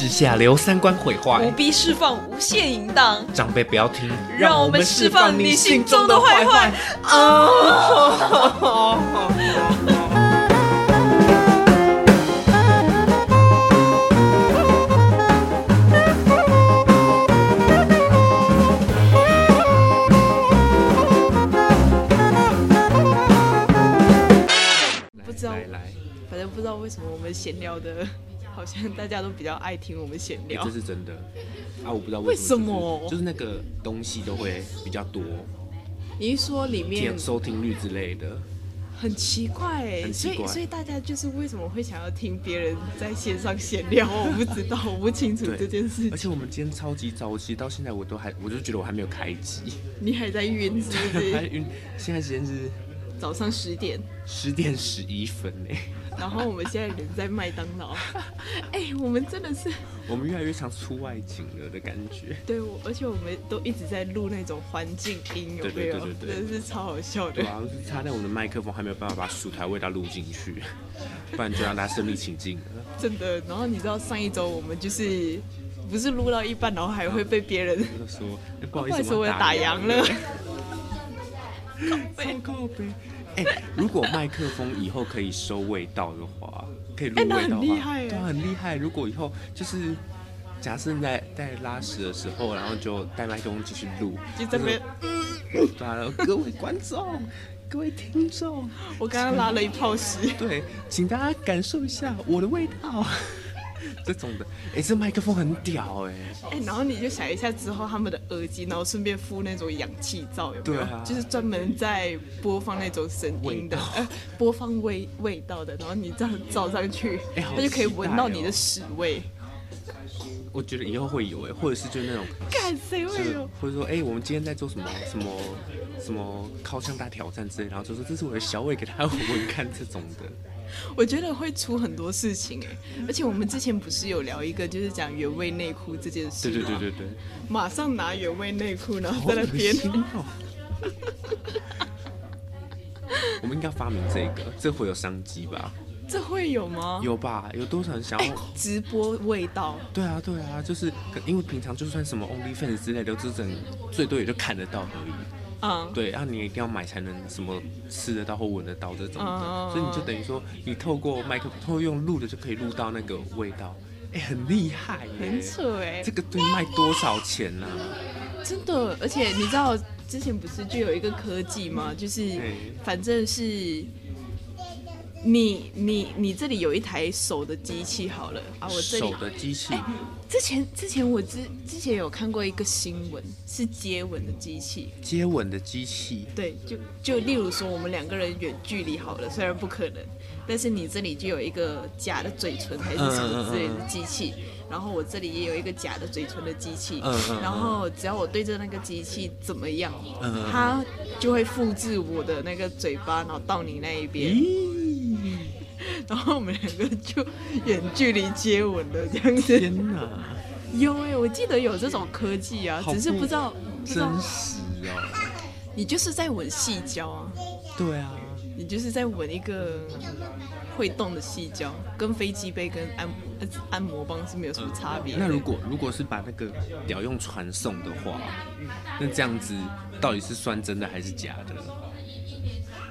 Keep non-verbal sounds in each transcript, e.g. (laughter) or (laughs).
之下留三观毁不坏，必释放无限淫荡，长辈不要听，让我们释放你心中的坏坏。不知道反正不知道为什么我们闲聊的，好像大家都比较爱听我们闲聊欸这。是真的啊！我不知道为什么就是，就是那个东西都会比较多，你是说里面点收听率之类的。很奇怪哎，所以所以大家就是为什么会想要听别人在线上闲聊？我不知道，我不清楚这件事情而。且我们今天超级早，其实到现在我都还，我就觉得我还没有开机，(laughs) 你还在晕是不是？(laughs) 还晕。现在时间是早上十点，十点十一分呢。然后我们现在人在麦当劳。(laughs) 哎、我们真的是 (laughs) 我们越来越像出外景了的感觉。对我，而且我们都一直在录那种环境音，有没有？对对对对对真的是超好笑的对。啊，就是差在我们的麦克风还没有办法把薯条味道录进去，不然就让大家身临其境了。真的。然后你知道上一周我们就是不是录到一半，然后还会被别人说，哎不好意思，我要打烊了。(laughs) 如果麦克风以后可以收味道的话，可以录味道的话，厉害耶对啊，很厉害。如果以后就是假设你在在拉屎的时候，然后就带麦克风继续录，就这边，就是对啊，各位观众、各位听众，(laughs) 我刚刚拉了一泡屎。对，请大家感受一下我的味道。(laughs) 这种的，哎、这麦克风很屌哎、哎、然后你就想一下之后他们的耳机，然后顺便附那种氧气罩，有没有？对啊就是专门在播放那种声音的，呃，播放味味道的，然后你这样罩上去，它就可以闻到你的屎味。我觉得以后会有哎、或者是就那种干谁就是会有？或者说，哎、我们今天在做什么什么什么靠向大挑战之类，然后就说这是我的小伟给他闻闻看这种的，我觉得会出很多事情哎、而且我们之前不是有聊一个，就是讲原味内裤这件事吗对对对对对，马上拿原味内裤，然后在那边 (laughs) 我们应该发明这个，这会有商机吧？这会有吗？有吧？有多少人想要？直播味道，对啊，对啊，就是可因为平常就算什么 OnlyFans 之类的，就整最多也就看得到而已。嗯，对，然后你一定要买才能什么吃得到或闻得到这种的，嗯所以你就等于说，你透过麦克风，透过用录的就可以录到那个味道，哎、很厉害耶！很扯哎、这个对卖多少钱呢、真的，而且你知道之前不是就有一个科技吗？就是对反正是你你你这里有一台手的机器好了。啊，我这里。手的机器，之前之前我之之前有看过一个新闻，是接吻的机器。接吻的机器，对，就就例如说我们两个人远距离好了，虽然不可能，但是你这里就有一个假的嘴唇还是什么之类的机器，然后我这里也有一个假的嘴唇的机器，然后只要我对着那个机器怎么样，它就会复制我的那个嘴巴，然后到你那一边，咦，然后我们两个就远距离接吻了这样子。天哪，有哎、我记得有这种科技啊，只是不知道真实哦，你就是在吻细胶啊。对啊，你就是在吻一个会动的细胶，跟飞机杯跟按呃按摩棒是没有什么差别的。那如果如果是把那个屌用传送的话，那这样子到底是算真的还是假的？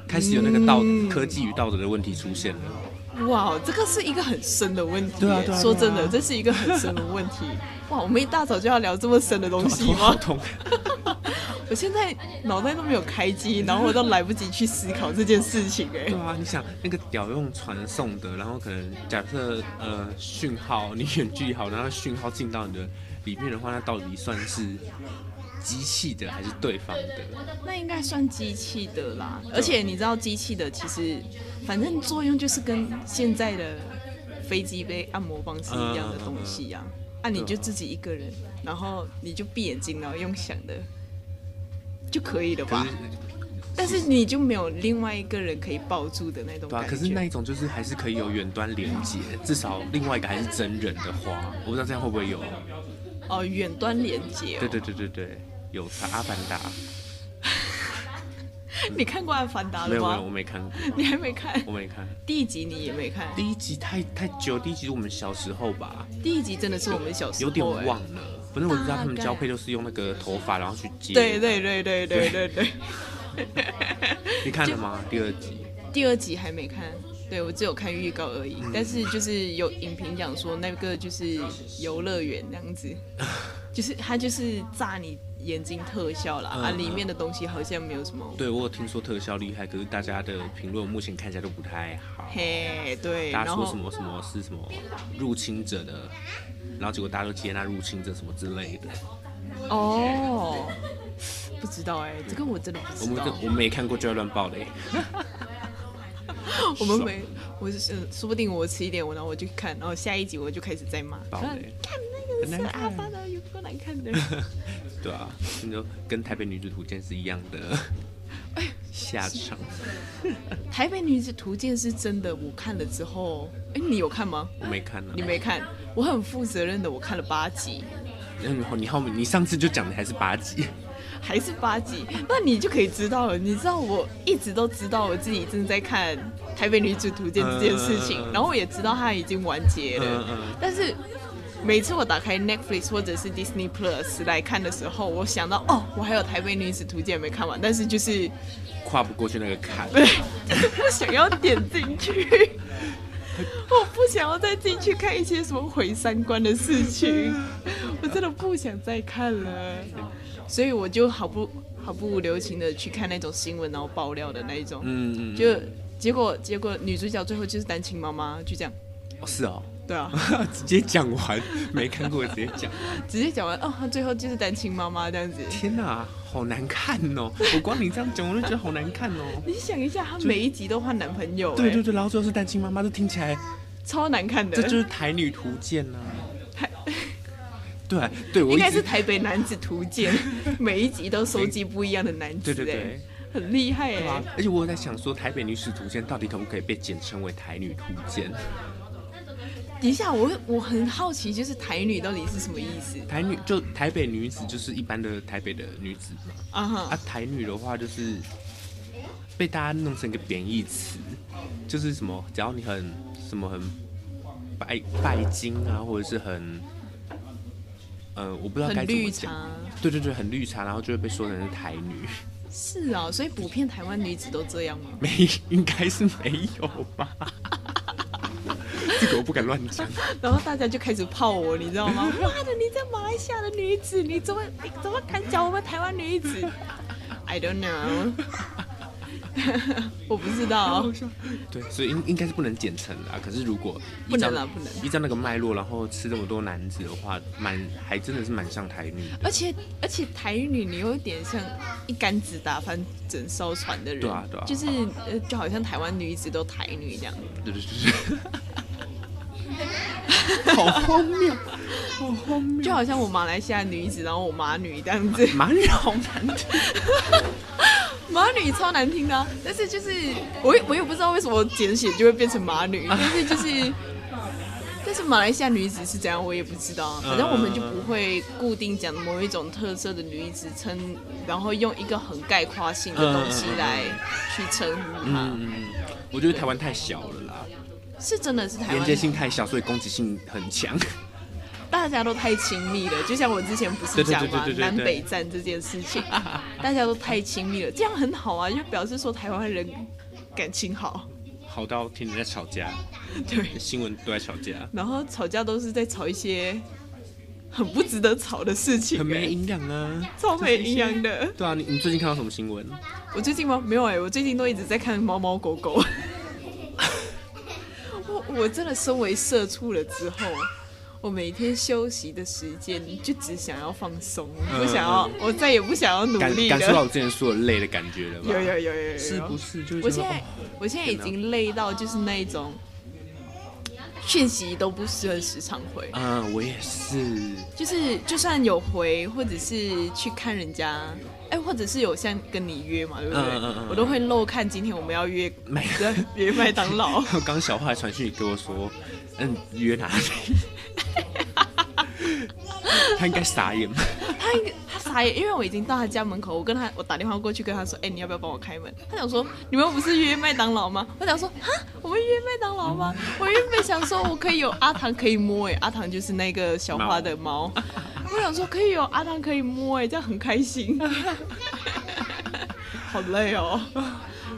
开始有那个道、嗯科技与道德的问题出现了。哇，这个是一个很深的问题。对啊对啊说真的，啊这是一个很深的问题。(laughs) 哇，我们一大早就要聊这么深的东西吗？头好痛。(laughs) 我现在脑袋都没有开机，然后我都来不及去思考这件事情哎对。啊，你想那个屌用传送的，然后可能假设呃讯号你远距离好，然后讯号进到你的里面的话，那到底算是机器的还是对方的？那应该算机器的啦，而且你知道机器的其实反正作用就是跟现在的飞机杯按摩棒是一样的东西呀、啊。你就自己一个人，然后你就闭眼睛，然后用想的就可以了吧？但是你就没有另外一个人可以抱住的那种对。可是那一种就是还是可以有远端连接，至少另外一个还是真人的话，我不知道这样会不会有。哦，远端连接、哦。对对对对对，有差阿凡达。(laughs) 你看过《阿凡达》了没有没有，我？没看过，你还没看？我没看。第一集你也没看？第一集太太久，第一集是我们小时候吧，第一集真的是我们小时候、有点哎忘了。反正我知道他们交配都是用那个头发，然后去接。对，对对对对对对。(laughs) 你看了吗？第二集？第二集还没看，对我只有看预告而已。嗯但是就是有影评讲说那个就是游乐园那样子，(laughs) 就是他就是炸你眼睛特效啦，嗯啊，里面的东西好像没有什么。对我有听说特效厉害，可是大家的评论目前看起来都不太好。嘿，对，大家说什么什么是什么入侵者的，然后结果大家都接纳入侵者什么之类的。哦，不知道哎、这个我真的不知道我们跟。我们没看过就要乱爆嘞。(laughs) 我们没，我是呃说不定我迟一点，我然后我就看，然后下一集我就开始在骂，爆看雷看那个是很难看阿发的有够难看的。(laughs) 对啊，那就跟台北女子图鉴是一样的下场。(laughs) 台北女子图鉴是真的，我看了之后，哎、你有看吗？我没看呢、你没看，我很负责任的，我看了八集，嗯，你后面你上次就讲的还是八集，还是八集，那你就可以知道了。你知道我一直都知道我自己正在看《台北女子图鉴》这件事情，然后我也知道它已经完结了，嗯嗯但是。每次我打开 Netflix 或者是 Disney Plus 来看的时候，我想到哦，我还有《台北女子图鉴》没看完，但是就是跨不过去那个坎。(laughs) 对，想要点进去，(laughs) 我不想要再进去看一些什么毁三观的事情，(laughs) 我真的不想再看了，所以我就好不好不留情的去看那种新闻，然后爆料的那一种，嗯嗯，就结果结果女主角最后就是单亲妈妈，就这样，哦是哦，对啊，(laughs) 直接讲完，没看过直接讲。(laughs) 直接讲完，哦，她最后就是单亲妈妈这样子。天哪，好难看哦！我光你这样讲，我就觉得好难看哦。(laughs) 你想一下，她每一集都换男朋友、哎对对对，然后最后是单亲妈妈，这听起来超难看的。这就是台女图鉴呐、台对啊对，我应该是台北男子图鉴，每一集都收集不一样的男子、哎对对对，很厉害哎！而且我在想说，台北女史图鉴到底可不可以被简称为台女图鉴？等一下，我我很好奇，就是台女到底是什么意思台女就台北女子就是一般的台北的女子嘛，啊哈？啊，台女的话就是被大家弄成一个贬义词，就是什么只要你很什么很拜拜金啊，或者是很呃，我不知道该绿怎么讲。茶。对对对，很绿茶，然后就会被说成是台女，是啊，所以普遍台湾女子都这样吗？没应该是没有吧？这个我不敢乱讲。(laughs) 然后大家就开始泡我，你知道吗？妈的，你这马来西亚的女子，你怎么你怎么敢讲我们台湾女子？I don't know，(laughs) 我不知道。对，所以应应该是不能简称啦。可是如果依不照能啦不能依照那个脉络，然后吃这么多男子的话，蛮还真的是蛮像台女。而且而且台女，你有点像一竿子打翻整艘船的人，对啊对啊就是呃，就好像台湾女子都台女这样。对对对对。(laughs) 好荒谬，好荒谬！就好像我马来西亚女子，然后我马女这样子，(laughs) 马女好难听。(laughs) 马女超难听的啊、但是就是我也我也不知道为什么简写就会变成马女，但是就是。但是马来西亚女子是怎样，我也不知道啊。反正我们就不会固定讲某一种特色的女子称，然后用一个很概括性的东西来去称呼她。嗯嗯，我觉得台湾太小了啦，是真的是台连接，性太小，所以攻击性很强。大家都太亲密了。就像我之前不是讲嘛，对对对对南北战这件事情，(laughs) 大家都太亲密了，这样很好啊，就表示说台湾人感情好。好到天天在吵架，(laughs) 对，新闻都在吵架，然后吵架都是在吵一些很不值得吵的事情、欸，很没营养啊。超没营养的。对啊，你你最近看到什么新闻？我最近吗？没有哎、我最近都一直在看猫猫狗狗。我我真的身为社畜了之后，我每天休息的时间就只想要放松，不想要，我再也不想要努感力感受到了。我之前说的累的感觉了吧？有有有有有有，是不是？就是我现在哦我现在已经累到就是那一种讯息都不是很时常回，嗯，我也是。就是就算有回，或者是去看人家，哎、或者是有像跟你约嘛，对不对？嗯嗯嗯我都会漏看今天我们要约麦约麦当劳。(laughs) 刚刚小花还传讯息给我说，嗯，约哪里？(laughs) 他应该傻眼吧？他应该他傻眼，因为我已经到他家门口，我跟他我打电话过去跟他说，哎、你要不要帮我开门？他想说你们不是约麦当劳吗？我想说哈，我们约麦当劳吗？(laughs) 我原本想说我可以有阿唐可以摸，哎，阿唐就是那个小花的猫，我想说可以有阿唐可以摸，哎，这样很开心。(laughs) 好累哦，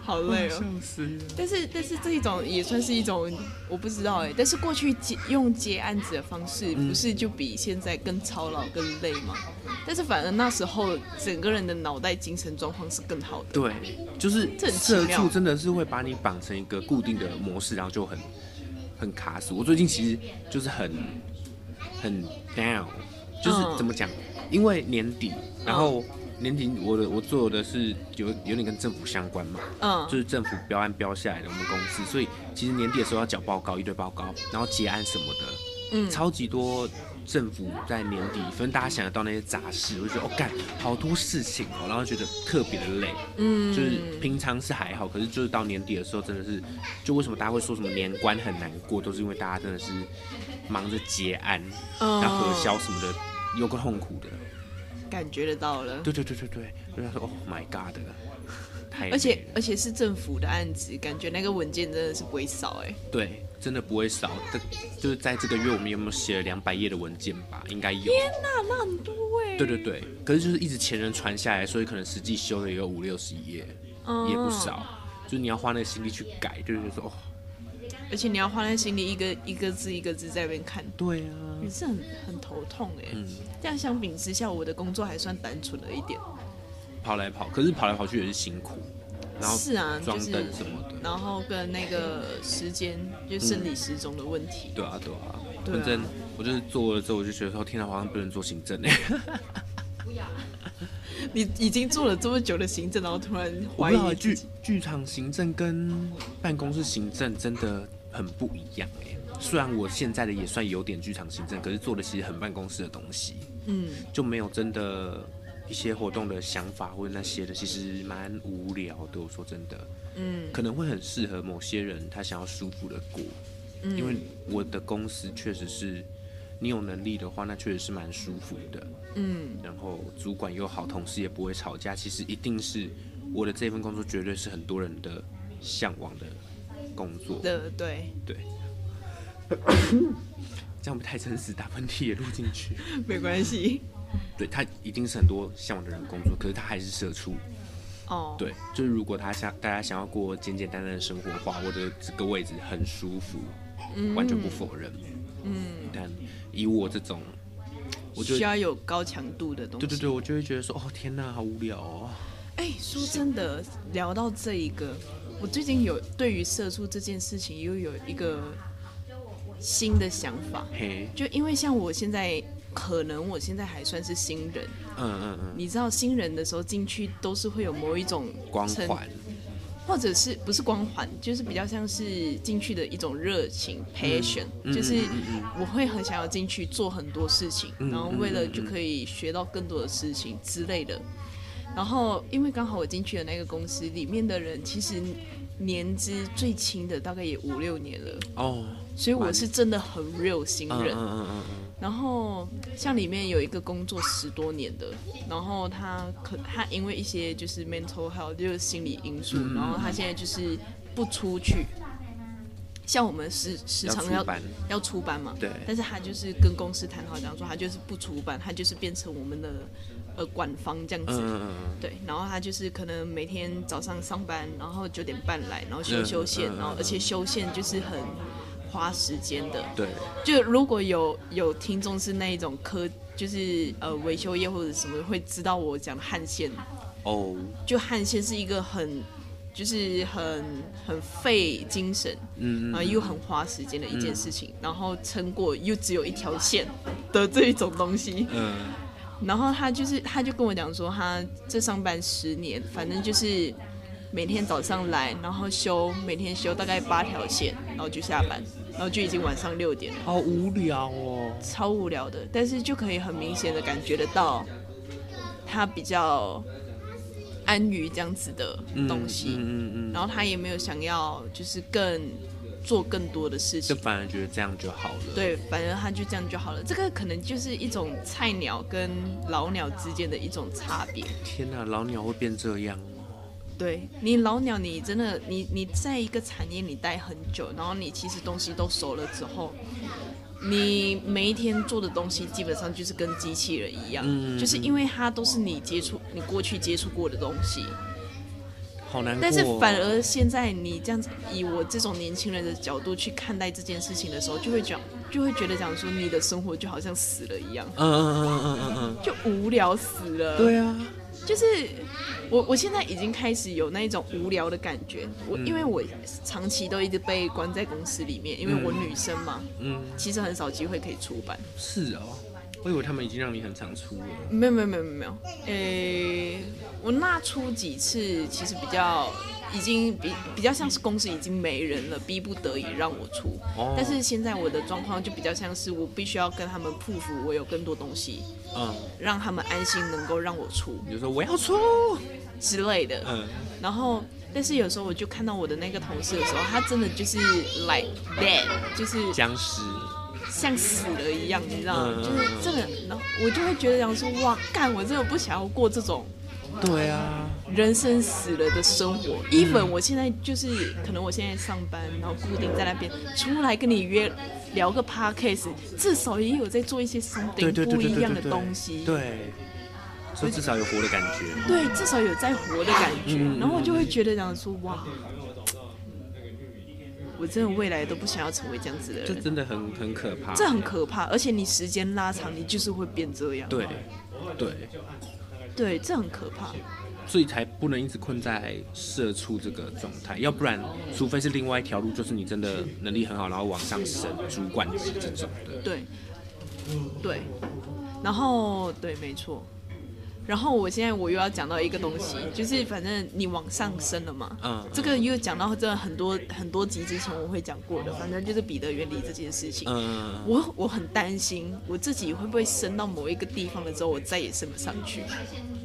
好累哦。但是但是这一种也算是一种，我不知道哎。但是过去接用接案子的方式，不是就比现在更操劳、更累吗？但是反而那时候整个人的脑袋精神状况是更好的。对，就是这很奇社畜真的是会把你绑成一个固定的模式，然后就很很卡死。我最近其实就是很很 down，就是嗯。怎么讲？因为年底，然后年底我的我做的是有有点跟政府相关嘛，嗯。就是政府标案标下来的我们公司，所以其实年底的时候要缴报告，一堆报告，然后结案什么的，嗯。超级多政府在年底，反正大家想得到那些杂事，我就觉得哦干好多事情哦，然后觉得特别的累，嗯，就是平常是还好，可是就是到年底的时候真的是，就为什么大家会说什么年关很难过，都是因为大家真的是忙着结案，嗯。然后核销什么的，有个痛苦的，感觉得到了。对对对对对，就他说 Oh my God，太而且而且是政府的案子，感觉那个文件真的是不会少哎。对，真的不会少。这就是在这个月，我们有没有写了两百页的文件吧？应该有。那那很多哎。对对对，可是就是一直前人传下来，所以可能实际修的也有五六十页，嗯也不少。就是你要花那个心力去改，就是说哦，而且你要花在心里一个一个字一个字在那边看，对啊，也是很很头痛哎。嗯，这样相比之下，我的工作还算单纯了一点。跑来跑，可是跑来跑去也是辛苦，然后是啊，装就是灯什么的，然后跟那个时间，就生理时钟的问题。对啊对啊，对啊反正我就是做了之后，我就觉得说，天啊，好像不能做行政 (laughs) 哎。(laughs) 你已经做了这么久的行政，然后突然怀疑剧剧场行政跟办公室行政真的很不一样哎。虽然我现在的也算有点剧场行政，可是做的其实很办公室的东西，嗯，就没有真的一些活动的想法或者那些的，其实蛮无聊的。我说真的，嗯，可能会很适合某些人，他想要舒服的过。嗯因为我的公司确实是，你有能力的话，那确实是蛮舒服的。嗯，然后主管又好，同事也不会吵架，其实一定是我的这份工作绝对是很多人的向往的工作。的对，对，(coughs) 这样不太真实，打喷嚏也录进去。(laughs) 没关系。对他一定是很多向往的人工作，可是他还是社畜。哦，，对，就是如果他想大家想要过简简单单的生活的话，我的这个位置很舒服，完全不否认。嗯，但以我这种，我就需要有高强度的东西。对对对，我就会觉得说，哦天哪，好无聊哦。哎、说真的，聊到这一个，我最近有对于社畜这件事情又有一个新的想法，嘿，就因为像我现在，可能我现在还算是新人，嗯嗯嗯，你知道新人的时候进去都是会有某一种光环，或者是不是光环，就是比较像是进去的一种热情 passion，、就是我会很想要进去做很多事情，然后为了就可以学到更多的事情之类的。然后因为刚好我进去的那个公司里面的人，其实年资最轻的大概也五六年了，哦，所以我是真的很 real 新嗯人。嗯嗯嗯嗯，然后像里面有一个工作十多年的，然后他可他因为一些就是 mental health 就是心理因素，嗯然后他现在就是不出去。像我们时时常要要出班嘛，对但是他就是跟公司谈好，讲说他就是不出班，他就是变成我们的呃管方这样子。对，然后他就是可能每天早上上班，然后九点半来，然后修修线，嗯嗯嗯然后而且修线就是很花时间的。对，就如果有有听众是那一种科，就是呃维修业或者什么，会知道我讲的焊线。哦，就焊线是一个很就是很很费精神，嗯然后又很花时间的一件事情，然后撑过又只有一条线的这一种东西。嗯然后他就是他就跟我讲说，他这上班十年，反正就是每天早上来，然后修每天修大概八条线，然后就下班，然后就已经晚上六点了。好无聊哦。超无聊的，但是就可以很明显的感觉得到，他比较安于这样子的东西，嗯嗯嗯然后他也没有想要就是更做更多的事情。就反而觉得这样就好了。，对，反正他就这样就好了。这个可能就是一种菜鸟跟老鸟之间的一种差别。天哪，老鸟会变这样吗？对你老鸟，你真的你你在一个产业你待很久，然后你其实东西都熟了之后，你每一天做的东西基本上就是跟机器人一样，嗯就是因为它都是你接触你过去接触过的东西，好难。但是反而现在你这样子以我这种年轻人的角度去看待这件事情的时候，就会讲就会觉得讲说你的生活就好像死了一样，嗯嗯嗯嗯嗯嗯就无聊死了。嗯，对啊，就是我我现在已经开始有那种无聊的感觉，我、嗯。因为我长期都一直被关在公司里面，因为我女生嘛，嗯，其实很少机会可以出版。是哦，我以为他们已经让你很常出了。没有没有没有没有，诶、我那出几次其实比较已经比比较像是公司已经没人了，逼不得已让我出。哦，但是现在我的状况就比较像是我必须要跟他们铺服，我有更多东西，嗯，让他们安心能够让我出比如说我要出，之类的。嗯，然后，但是有时候我就看到我的那个同事的时候，他真的就是 like dead，就是僵尸，像死了一样，你知道吗？嗯。就是真的，然后我就会觉得想说，哇，干，我真的不想要过这种对啊，人生死了的生活。even 我现在就是，可能我现在上班，然后固定在那边，出来跟你约聊个 podcast，至少也有在做一些 something 不一样的东西。对，所以至少有活的感觉。对，至少有在活的感觉，嗯然后我就会觉得讲说，哇，我真的未来都不想要成为这样子的人这人，真的很很可怕。这很可怕。而且你时间拉长，你就是会变这样。对对，对，这很可怕。所以才不能一直困在社畜这个状态，要不然，除非是另外一条路，就是你真的能力很好，然后往上升主管级这种的。对，对，然后对，没错。然后我现在我又要讲到一个东西，就是反正你往上升了嘛，嗯这个又讲到这很多很多集之前我会讲过的，反正就是彼得原理这件事情。嗯，我我很担心我自己会不会升到某一个地方了之后，我再也升不上去。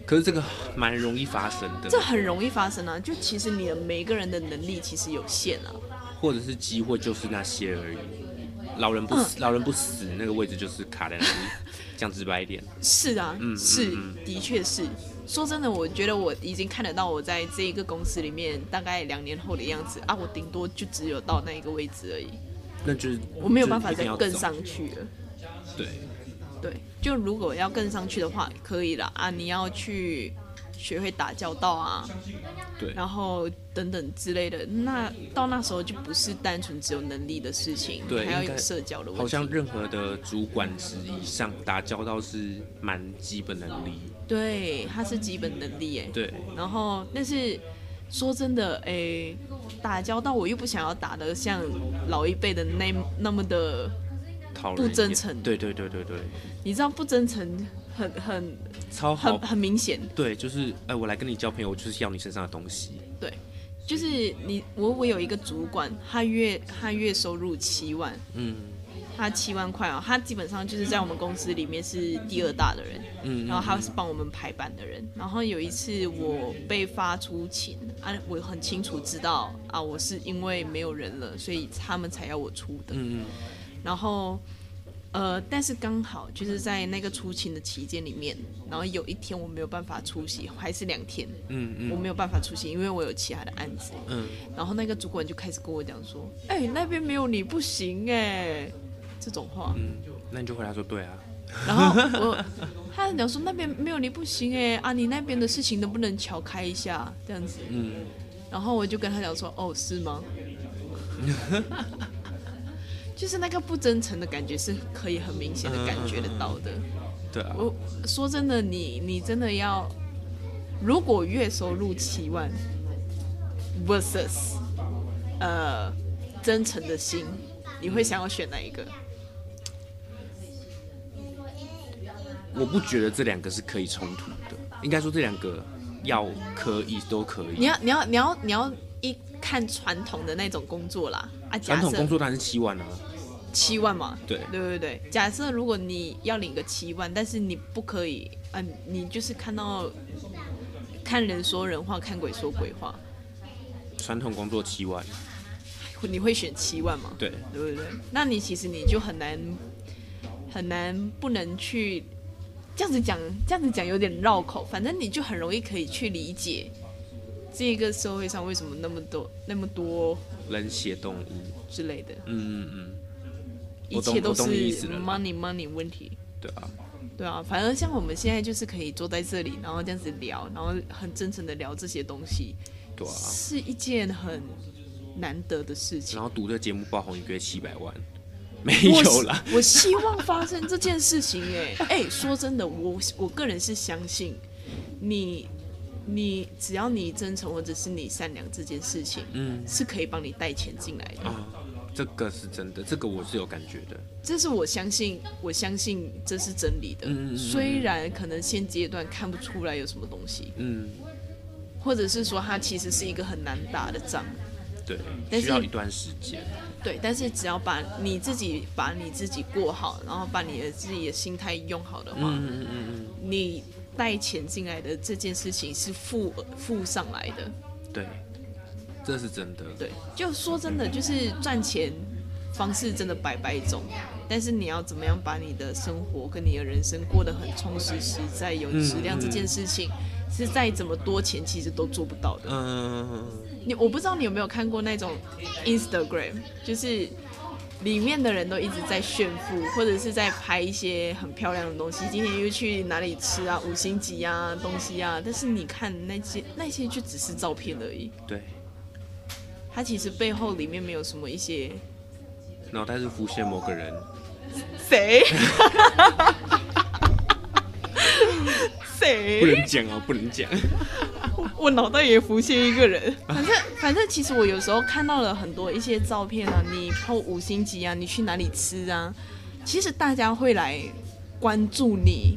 可是这个蛮容易发生的，这很容易发生啊！就其实你的每一个人的能力其实有限啊。或者是机会就是那些而已。老人不死，老人不死，那个位置就是卡在那里。讲直白一点，是啊，嗯是嗯，的确是。说真的，我觉得我已经看得到我在这一个公司里面大概两年后的样子啊，我顶多就只有到那一个位置而已，那就是我没有办法。再更上去了。对，对，就如果要更上去的话，可以了啊，你要去学会打交道啊，对然后等等之类的。那到那时候就不是单纯只有能力的事情，对还要有社交的问题。好像任何的主管职以上打交道是蛮基本能力。对，它是基本能力哎。对，然后，但是说真的，诶，打交道我又不想要打的像老一辈的那那么的，不真诚对对对对对，你知道不真诚很很超好很。很明显。对，就是哎、我来跟你交朋友，我就是要你身上的东西。对，就是你我我有一个主管，他月他月收入七万，嗯他七万块啊，他基本上就是在我们公司里面是第二大的人，嗯，然后他是帮我们排版的人。然后有一次我被发出勤啊，我很清楚知道啊，我是因为没有人了，所以他们才要我出的。嗯嗯然后呃，但是刚好就是在那个出勤的期间里面，然后有一天我没有办法出席，还是两天，嗯嗯我没有办法出席，因为我有其他的案子。嗯，然后那个主管就开始跟我讲说：“哎、那边没有你不行哎、这种话。嗯，那你就回答说对啊，然后我他讲说那边没有你不行哎、啊，你那边的事情能不能瞧开一下这样子？嗯，然后我就跟他讲说：哦，是吗？就是那个不真诚的感觉是可以很明显的感觉得到的。对啊，我说真的，你你真的要，如果月收入七万 versus 呃真诚的心，你会想要选哪一个？我不觉得这两个是可以冲突的，应该说这两个要可以都可以。你要你要你要你要一看传统的那种工作啦啊，假传统设工作当然是七万啊，七万嘛，对对对对。假设如果你要领个七万，但是你不可以，嗯、你就是看到看人说人话，看鬼说鬼话，传统工作七万，你会选七万吗？对，对不对？那你其实你就很难很难不能去这样子讲，这样子讲有点绕口。反正你就很容易可以去理解这个社会上为什么那么多那么多冷血动物，之类的，嗯嗯嗯，一切都是 money money 问题。对啊，对啊，反正像我们现在就是可以坐在这里，然后这样子聊，然后很真诚的聊这些东西，对啊。是一件很难得的事情然。后读这节目爆红一个月七百万，没有啦。我希望发生这件事情、哎哎，说真的，我我个人是相信你，你只要你真诚或者是你善良这件事情，嗯是可以帮你带钱进来的。啊，这个是真的，这个我是有感觉的。这是我相信，我相信这是真理的。嗯嗯嗯嗯虽然可能现阶段看不出来有什么东西，嗯，或者是说它其实是一个很难打的仗。对，但需要一段时间。对，但是只要把你自己把你自己过好，然后把你的自己的心态用好的话，嗯嗯嗯嗯，你带钱进来的这件事情是付付上来的。对，这是真的。对，就说真的，就是赚钱方式真的百百种，但是你要怎么样把你的生活跟你的人生过得很充实、实在、有质量，嗯嗯这件事情是再怎么多钱其实都做不到的。嗯，你我不知道你有没有看过那种 Instagram，就是里面的人都一直在炫富，或者是在拍一些很漂亮的东西。今天又去哪里吃啊，五星级啊东西啊，但是你看那些那些就只是照片而已，对，它其实背后里面没有什么一些脑袋是浮现某个人，谁 (laughs) 不，能讲啊，不能讲。(laughs) 我脑袋也浮现一个人。反正反正，其实我有时候看到了很多一些照片啊，你抛五星级啊，你去哪里吃啊，其实大家会来关注你。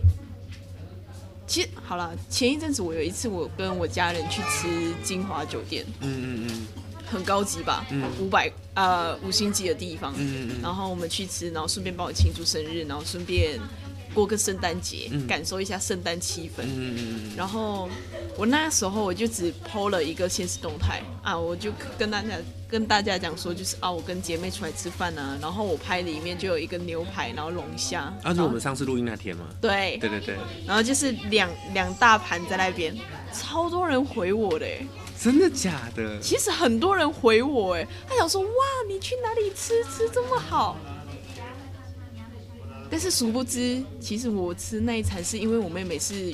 其实好了，前一阵子我有一次我跟我家人去吃金华酒店，嗯嗯嗯很高级吧嗯，五百呃五星级的地方，嗯嗯嗯然后我们去吃，然后顺便帮我庆祝生日，然后顺便过个圣诞节，嗯感受一下圣诞气氛。嗯嗯嗯然后我那时候我就只 PO 了一个现实动态啊，我就跟大家跟大家讲说，就是啊，我跟姐妹出来吃饭啊，然后我拍里面就有一个牛排，然后龙虾，嗯，啊，就我们上次录音那天吗？对，对对对，然后就是两两大盘在那边，超多人回我的欸，真的假的？其实很多人回我哎，他想说哇，你去哪里吃吃这么好？但是殊不知，其实我吃那一餐是因为我妹妹是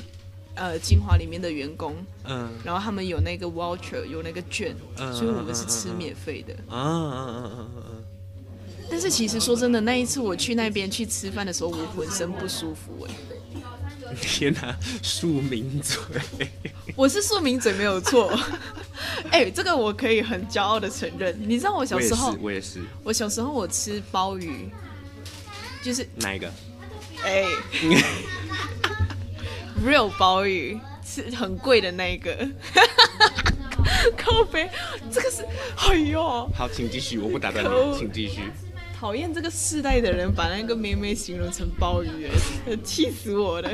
呃精华里面的员工，嗯然后他们有那个 voucher 有那个券，嗯所以我们是吃免费的。啊啊啊啊啊！但是其实说真的，那一次我去那边去吃饭的时候，我浑身不舒服哎、天哪，庶民嘴，我是庶民嘴没有错，(laughs) 哎、这个我可以很骄傲的承认。你知道我小我也是时候，，我也是。我小时候我吃鲍鱼，就是哪一个？哎、(laughs) real 鲍鱼是很贵的那一个，(laughs) 靠背，这个是，哎呦，好，请继续，我不打断你，请继续。讨厌这个世代的人把那个妹妹形容成鲍鱼，哎，(laughs) 气死我了。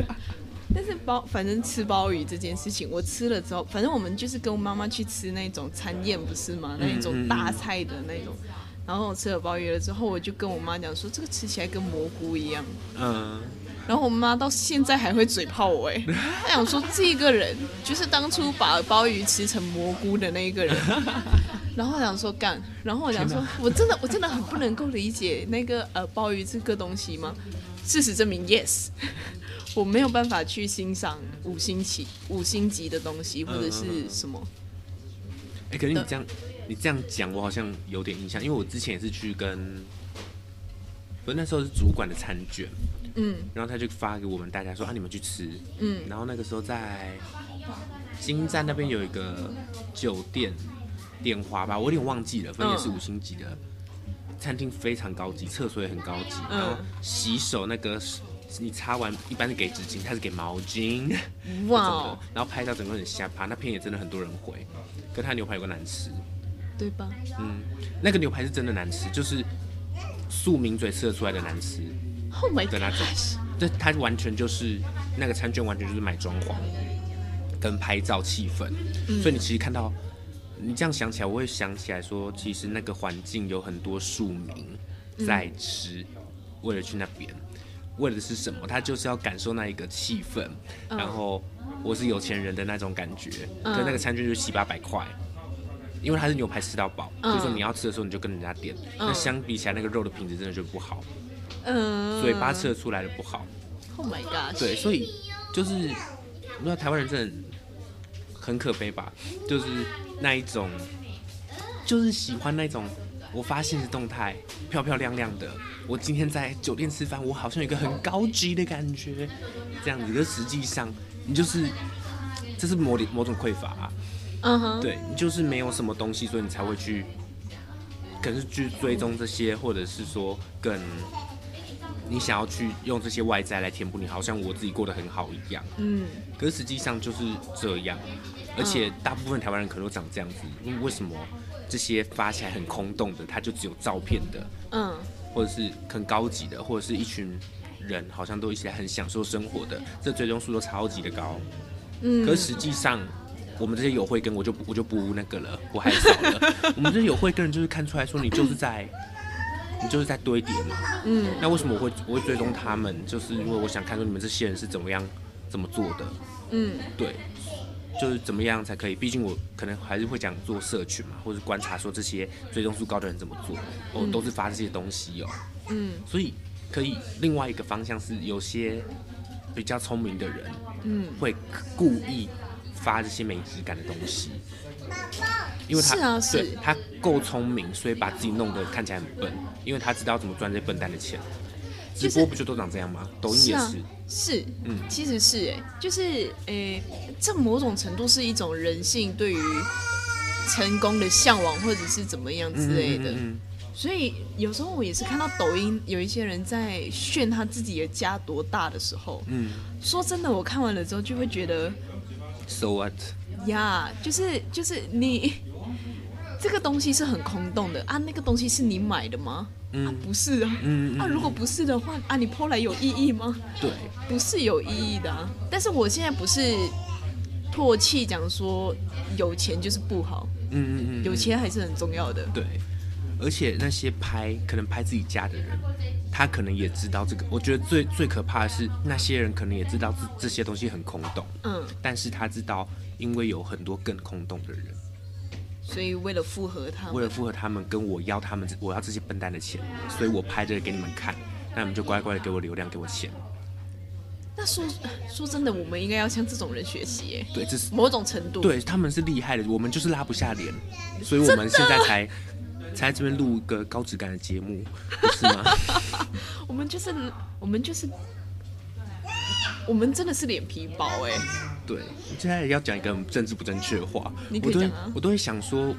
但是鲍，反正吃鲍鱼这件事情，我吃了之后，反正我们就是跟我妈妈去吃那种餐宴，不是吗？那一种大菜的那种。然后我吃了鲍鱼了之后，我就跟我妈讲说，这个吃起来跟蘑菇一样。嗯，然后我妈到现在还会嘴炮我，哎，(laughs) 她想说这个人就是当初把鲍鱼吃成蘑菇的那一个人。(laughs) 然后我想说干，然后我想说，我真的我真的很不能够理解那个呃鲍鱼这个东西吗？事实证明，yes，(laughs) 我没有办法去欣赏五星级五星级的东西或者是什么。哎、可是你这样，你这样讲，我好像有点印象，因为我之前也是去跟，不是那时候是主管的餐券，嗯。然后他就发给我们大家说啊，你们去吃，嗯。然后那个时候在金站那边有一个酒店点华吧，我有点忘记了，反正也是五星级的、餐厅，非常高级，厕所也很高级，嗯。然后洗手那个你擦完一般是给纸巾，他是给毛巾，哇 (laughs) 然后拍照整个很瞎趴，那片也真的很多人回，可他牛排有个难吃，对吧嗯，那个牛排是真的难吃，就是素民嘴吃得出来的难吃？Oh my 的那种 gosh！，这它完全就是那个餐券完全就是买装潢跟拍照气氛，所以你其实看到你这样想起来，我会想起来说，其实那个环境有很多庶民在吃，为了去那边，为的是什么？他就是要感受那一个气氛，然后我是有钱人的那种感觉。嗯可那个餐券就七八百块，因为它是牛排吃到饱，嗯。所以说你要吃的时候你就跟人家点。那相比起来，那个肉的品质真的就不好，嗯，嘴巴吃的出来的不好。，Oh my god，对，所以就是，我知道台湾人真的很可悲吧，就是那一种，就是喜欢那种我发现实动态漂漂亮亮的，我今天在酒店吃饭，我好像有一个很高级的感觉，这样子，可实际上你就是这是某某种匮乏、啊，嗯哼，对你就是没有什么东西，所以你才会去，可能是去追踪这些，或者是说更。你想要去用这些外在来填补你，好像我自己过得很好一样。嗯，可是实际上就是这样，而且大部分台湾人可能都长这样子。因为为什么这些发起来很空洞的，它就只有照片的，嗯，或者是很高级的，或者是一群人好像都一起来很享受生活的，这追踪数都超级的高。嗯，可实际上，我们这些有慧根，我就不我就不那个了，不害臊了。(laughs) 我们这些有慧根人就是看出来说，你就是在。你就是在堆叠嘛，嗯，那为什么我会我会追踪他们？就是因为我想看出你们这些人是怎么样怎么做的，嗯，对，就是怎么样才可以？毕竟我可能还是会讲做社群嘛，或者观察说这些追踪数高的人怎么做，哦，都是发这些东西哦，嗯，所以可以另外一个方向是有些比较聪明的人，嗯，会故意发这些没质感的东西，因为他是啊是。对他够聪明，所以把自己弄得看起来很笨，因为他知道怎么赚这些笨蛋的钱。直就是播不就都长这样吗？抖音也是。啊是，是，嗯。其实是哎、就是诶、这某种程度是一种人性对于成功的向往，或者是怎么样之类的。嗯嗯嗯所以有时候我也是看到抖音有一些人在炫他自己的家多大的时候，嗯。说真的，我看完了之后就会觉得嗯，So what？呀就是就是你这个东西是很空洞的啊，那个东西是你买的吗？啊，不是啊。嗯啊，如果不是的话，啊，你抛来有意义吗？对，不是有意义的、啊。但是我现在不是唾弃讲说有钱就是不好，嗯嗯嗯，有钱还是很重要的。对，而且那些拍可能拍自己家的人，他可能也知道这个。我觉得最最可怕的是那些人可能也知道这这些东西很空洞，嗯，但是他知道，因为有很多更空洞的人，所以为了附和他们，为了复合他们跟我要他们我要这些笨蛋的钱，所以我拍这个给你们看，那你们就乖乖的给我流量，给我钱。那说说真的，我们应该要向这种人学习耶，对，这是某种程度。，对他们是厉害的，我们就是拉不下脸，所以我们现在才才在这边录一个高质感的节目，不是吗？(laughs) 我们就是我们就是我们真的是脸皮薄哎。对，现在要讲一个政治不正确的话，你可我都会以讲啊我都会想说，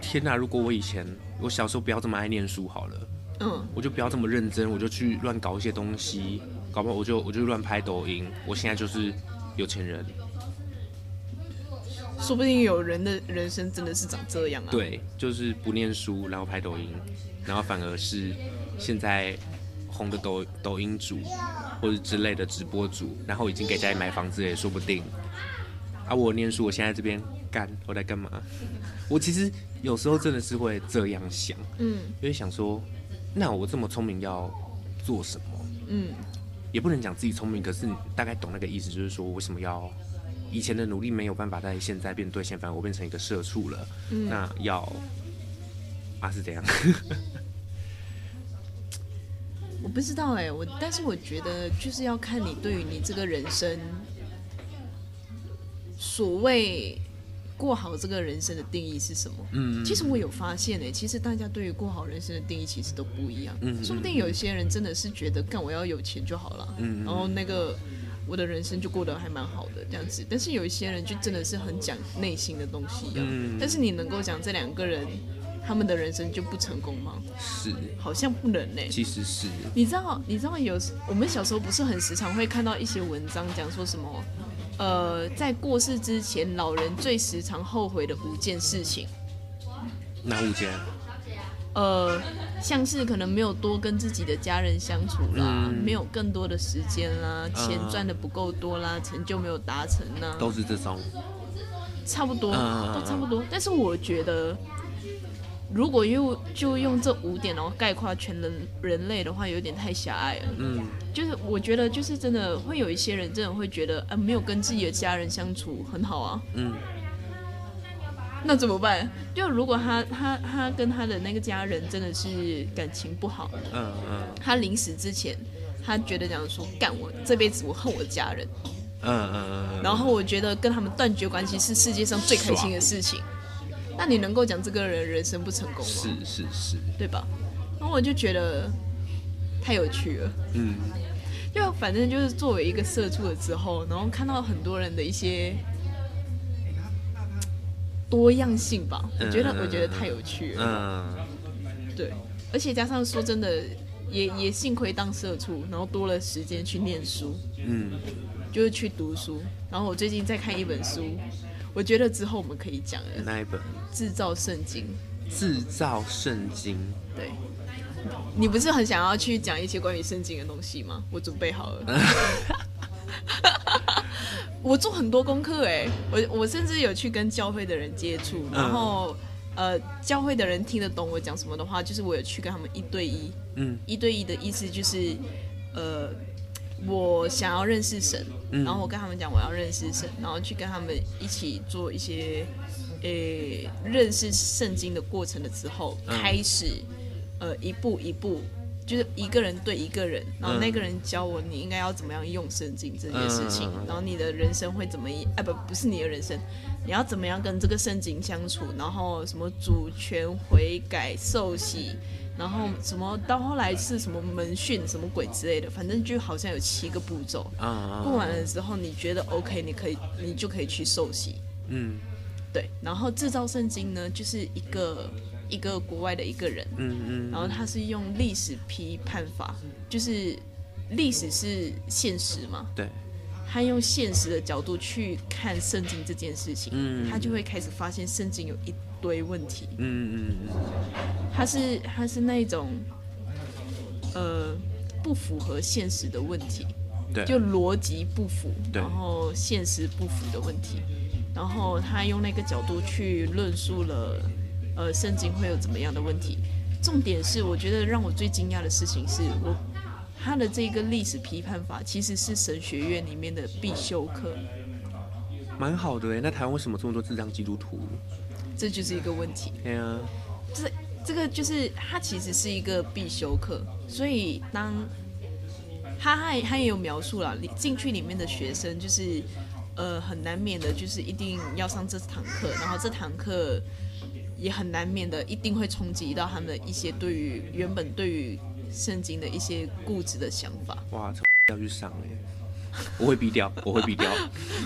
天哪！如果我以前我小时候不要这么爱念书好了，嗯，我就不要这么认真，我就去乱搞一些东西，搞不好我就我就乱拍抖音，我现在就是有钱人。说不定有人的人生真的是长这样啊。，对，就是不念书，然后拍抖音，然后反而是现在红的抖抖音主或者之类的直播主，然后已经给家里买房子也说不定。啊，我念书，我现在这边干，我在干嘛？(laughs) 我其实有时候真的是会这样想，嗯因为想说，那我这么聪明要做什么？嗯，也不能讲自己聪明，可是你大概懂那个意思，就是说为什么要以前的努力没有办法在现在变兑现，反而我变成一个社畜了。那要啊是怎样？(laughs) 我不知道哎，我但是我觉得就是要看你对于你这个人生所谓过好这个人生的定义是什么。嗯，其实我有发现诶，其实大家对于过好人生的定义其实都不一样。嗯说不定有一些人真的是觉得干我要有钱就好了，嗯然后那个我的人生就过得还蛮好的这样子。但是有一些人就真的是很讲内心的东西啊。嗯但是你能够讲这两个人他们的人生就不成功吗？是，好像不能呢。其实是，你知道，你知道有我们小时候不是很时常会看到一些文章讲说什么，呃，在过世之前，老人最时常后悔的五件事情。哪五件？呃，像是可能没有多跟自己的家人相处啦，嗯没有更多的时间啦，钱嗯赚的不够多啦，成就没有达成啦。都是这种。差不多，嗯都差不多。但是我觉得，如果又就用这五点然后概括全人人类的话，有点太狭隘了。嗯就是我觉得，就是真的会有一些人真的会觉得，啊，没有跟自己的家人相处很好啊，嗯那怎么办？就如果他他他跟他的那个家人真的是感情不好，嗯嗯他临死之前，他觉得讲说，干我这辈子我恨我的家人，嗯嗯嗯，然后我觉得跟他们断绝关系是世界上最开心的事情。那你能够讲这个人人生不成功吗？是是是，对吧？然后我就觉得太有趣了。嗯就反正就是作为一个社畜了之后，然后看到很多人的一些多样性吧，我觉得嗯我觉得太有趣了。嗯对，而且加上说真的，也也幸亏当社畜，然后多了时间去念书，嗯，就是去读书。然后我最近在看一本书，我觉得之后我们可以讲的那一本《制造圣经》。制造圣经，对，你不是很想要去讲一些关于圣经的东西吗？我准备好了。(laughs) 我做很多功课哎，我我甚至有去跟教会的人接触，然后、呃，教会的人听得懂我讲什么的话，就是我有去跟他们一对一，嗯。一对一的意思就是，呃，我想要认识神，嗯。然后我跟他们讲我要认识神，然后去跟他们一起做一些，诶、认识圣经的过程了之后，嗯。开始，呃，一步一步。就是一个人对一个人，然后嗯那个人教我你应该要怎么样用圣经这件事情，然后你的人生会怎么样？哎，不，不是你的人生，你要怎么样跟这个圣经相处？然后什么主权、悔改、受洗，然后什么到后来是什么门训、什么鬼之类的，反正就好像有七个步骤。啊过完了之后，你觉得 OK，你可以，你就可以去受洗。嗯对，然后制造圣经呢，就是一个一个国外的一个人，嗯嗯，然后他是用历史批判法，就是历史是现实嘛，对，他用现实的角度去看圣经这件事情，嗯他就会开始发现圣经有一堆问题。嗯嗯嗯。他是他是那种呃不符合现实的问题，对，就逻辑不符，对。然后现实不符的问题，然后他用那个角度去论述了呃圣经会有怎么样的问题。重点是，我觉得让我最惊讶的事情是我他的这个历史批判法其实是神学院里面的必修课，蛮好的哎。那台湾为什么这么多智障基督徒？这就是一个问题。对啊，这这个就是它其实是一个必修课，所以当他还他也有描述了，里进去里面的学生就是呃很难免的，就是一定要上这堂课，然后这堂课也很难免的一定会冲击到他们的一些对于原本对于圣经的一些固执的想法，(laughs) 哇，这要去上哎，我会逼掉，(laughs) 我会逼掉。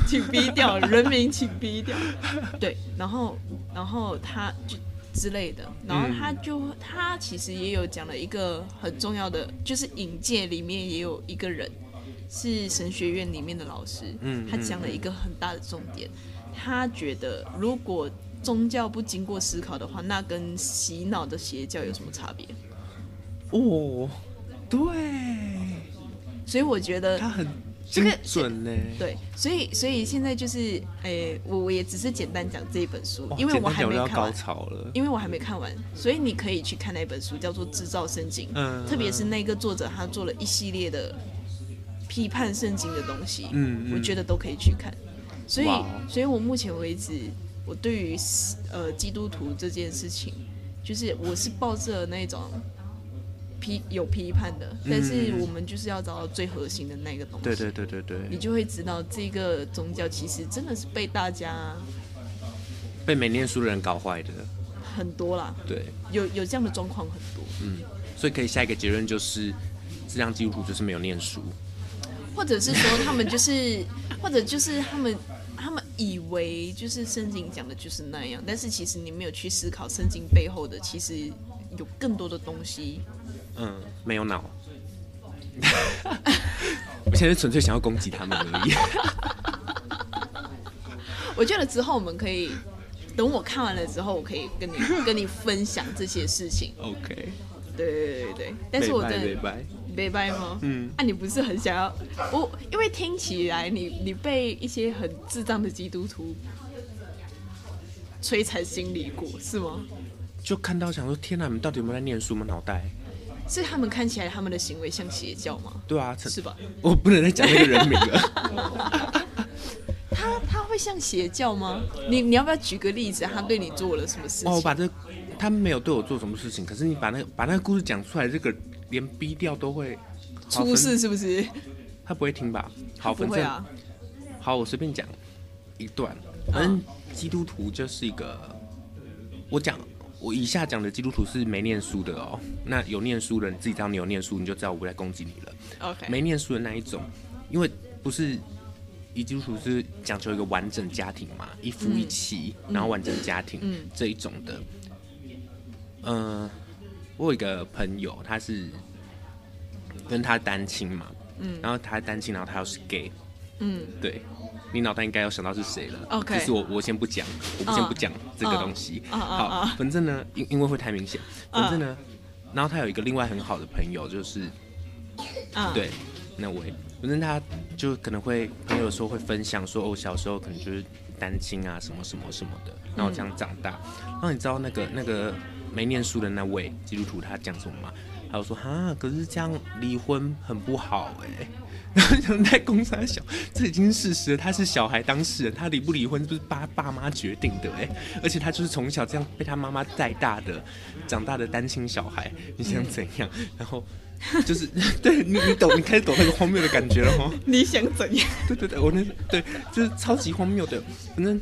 请逼掉人民，请逼掉。(laughs) 对，然后然后他就之类的，然后他就、他其实也有讲了一个很重要的，就是影界里面也有一个人是神学院里面的老师，嗯他讲了一个很大的重点，他觉得如果宗教不经过思考的话，那跟洗脑的邪教有什么差别？哦，对，所以我觉得他很这个精准呢。对，所以所以现在就是，诶、我我也只是简单讲这一本书，因为我还没看完，潮了。因为我还没看完，所以你可以去看那本书，叫做《制造圣经》，嗯特别是那个作者他做了一系列的批判圣经的东西，嗯嗯我觉得都可以去看。所以所以我目前为止，我对于呃基督徒这件事情，就是我是抱着那种。批有批判的，但是嗯我们就是要找到最核心的那个东西。对对对对对，你就会知道这个宗教其实真的是被大家被没念书的人搞坏的。很多啦，对，有有这样的状况很多，嗯，所以可以下一个结论就是，这样基督徒就是没有念书。或者是说他们就是，或者就是他们以为就是圣经讲的就是那样，但是其实你没有去思考圣经背后的其实有更多的东西。嗯，没有脑。(laughs) 我现在纯粹想要攻击他们而已。(laughs) 我觉得之后我们可以。等我看完了之后，我可以跟你跟你分享这些事情。OK，对对对对，但是我真的拜拜。吗？嗯啊，你不是很想要我？因为听起来你你被一些很智障的基督徒摧残心理过，是吗？就看到想说，天哪，你们到底有没有在念书吗？脑袋？是他们看起来他们的行为像邪教吗？对啊，是吧？我不能再讲那个人名了。(laughs) 他他会像邪教吗？你你要不要举个例子？他对你做了什么事情？哦，我把这他没有对我做什么事情，可是你把那个把那个故事讲出来，这个连 B 调都会出事，是不是？他不会听吧？好，反正啊。好，我随便讲一段。反正基督徒就是一个，我讲我以下讲的基督徒是没念书的哦。那有念书的，你自己知道你有念书，你就知道我不在攻击你了。OK。没念书的那一种，因为不是。以基督徒是讲求一个完整家庭嘛，一夫一妻，然后完整家庭这一种的。嗯，我有一个朋友，他是跟他单亲嘛，嗯，然后他单亲，然后他又是 gay，嗯，对，你脑袋应该要想到是谁了？OK，就是我我先不讲，我先不讲这个东西。好，反正呢，因因为会太明显，反正呢，然后他有一个另外很好的朋友，就是，对，那位。反正他就可能会朋友说会分享说哦小时候可能就是单亲啊什么什么什么的，然后这样长大。然后你知道那个那个没念书的那位基督徒他讲什么吗？他就说哈，可是这样离婚很不好哎。然后在公山小，这已经是事实了。他是小孩当事人，他离不离婚是不是爸爸妈决定的哎？而且他就是从小这样被他妈妈带大的，长大的单亲小孩，你想怎样？然后。就是对你，你懂，你开始懂那个荒谬的感觉了吗？你想怎样？对对对，我那对就是超级荒谬的。反正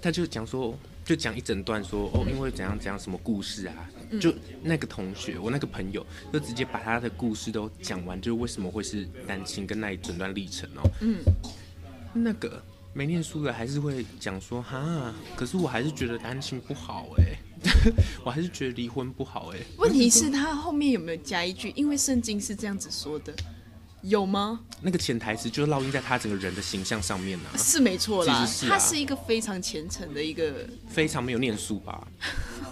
他就讲说，就讲一整段说哦，因为怎样怎样什么故事啊？就那个同学，我那个朋友，就直接把他的故事都讲完，就是为什么会是单亲跟那一整段历程哦。嗯，那个没念书的还是会讲说哈，可是我还是觉得单亲不好哎。(laughs) 我还是觉得离婚不好哎。问题是，他后面有没有加一句？因为圣经是这样子说的，有吗？那个潜台词就是烙印在他整个人的形象上面呢。是没错啦，他是一个非常虔诚的一个，非常没有念书吧？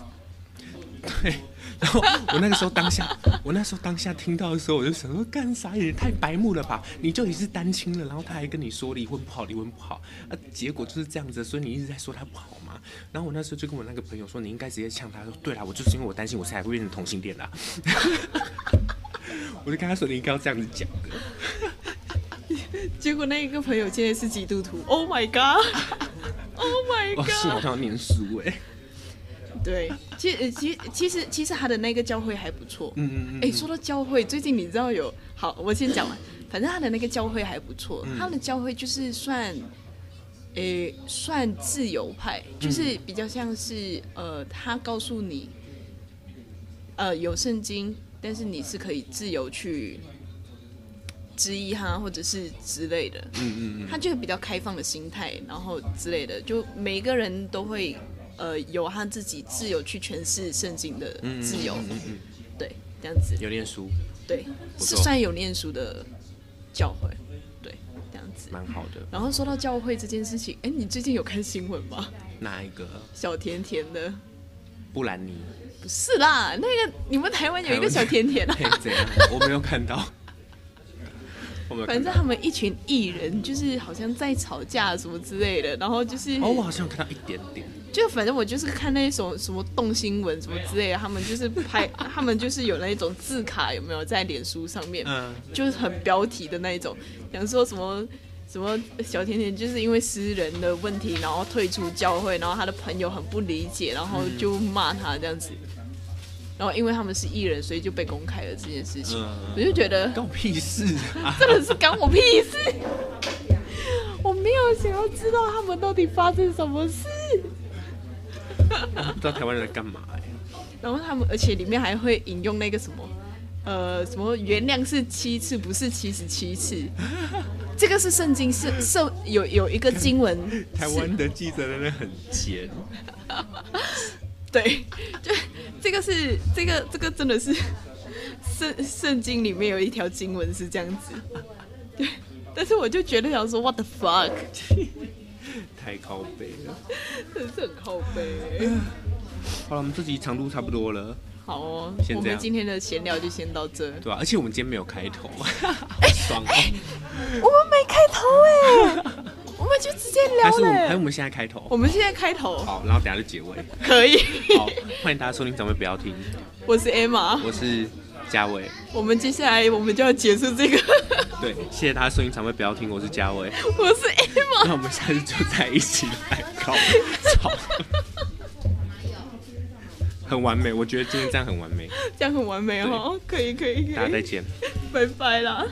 (laughs) 对。然后我那个时候当下，(laughs) 我那时候当下听到的时候，我就想说，干啥也太白目了吧？你就已经是单亲了，然后他还跟你说离婚不好，离婚不好，啊，结果就是这样子，所以你一直在说他不好嘛？然后我那时候就跟我那个朋友说，你应该直接呛他说，对啦，我就是因为我担心我才会变成同性恋啦。(laughs) (laughs) 我就跟他说，你应该要这样子讲的。(laughs) 结果那一个朋友现在是基督徒，Oh my God，Oh (laughs) my God，是好像要念书哎。对，其实其其实其实他的那个教会还不错。嗯嗯嗯。哎，说到教会，最近你知道有好，我先讲完。反正他的那个教会还不错，他的教会就是算，诶，算自由派，就是比较像是呃，他告诉你，呃，有圣经，但是你是可以自由去质疑他，或者是之类的。嗯嗯嗯。他就比较开放的心态，然后之类的，就每一个人都会。呃，有他自己自由去诠释圣经的自由，对，这样子有念书，对，是算有念书的教会，对，这样子蛮好的。然后说到教会这件事情，哎，你最近有看新闻吗？哪一个？小甜甜的布兰妮？不是啦，那个你们台湾有一个小甜甜啊？怎样？(laughs) 我没有看到。反正他们一群艺人，就是好像在吵架什么之类的，然后就是哦，我好像看到一点点。就反正我就是看那种什么动新闻什么之类的，他们就是拍，(laughs) 他们就是有那种字卡，有没有在脸书上面？嗯，就是很标题的那一种，想说什么什么小甜甜就是因为私人的问题，然后退出教会，然后他的朋友很不理解，然后就骂他这样子。然后因为他们是艺人，所以就被公开了这件事情。我就觉得关我屁事，真的是干我屁事。我没有想要知道他们到底发生什么事。不知道台湾人在干嘛哎。然后他们，而且里面还会引用那个什么，呃，什么原谅是七次，不是七十七次。这个是圣经，是圣有有一个经文。台湾的记者真的很尖。(laughs) 对，就这个是这个这个真的是 (laughs) 圣圣经里面有一条经文是这样子，对，但是我就觉得想说 what the fuck，(laughs) 太靠背了，真是很靠背。(sighs) 好了，我们这集长度差不多了，好哦，我们今天的闲聊就先到这，对吧？而且我们今天没有开头，(laughs) 爽哦，我们没开头哎。我们就直接聊还是我们还是嘞我。们现在开头？我们现在开头好，然后等下就结尾。可以。好，欢迎大家收听，长辈不要听，我是 Emma，我是嘉伟。我们接下来我们就要结束这个。(laughs) 对，谢谢大家收听，长辈不要听，我是嘉伟。我是 Emma，那我们下次就在一起来搞操，很完美，我觉得今天这样很完美。这样很完美哦。可以可以可以，大家再见。拜拜啦。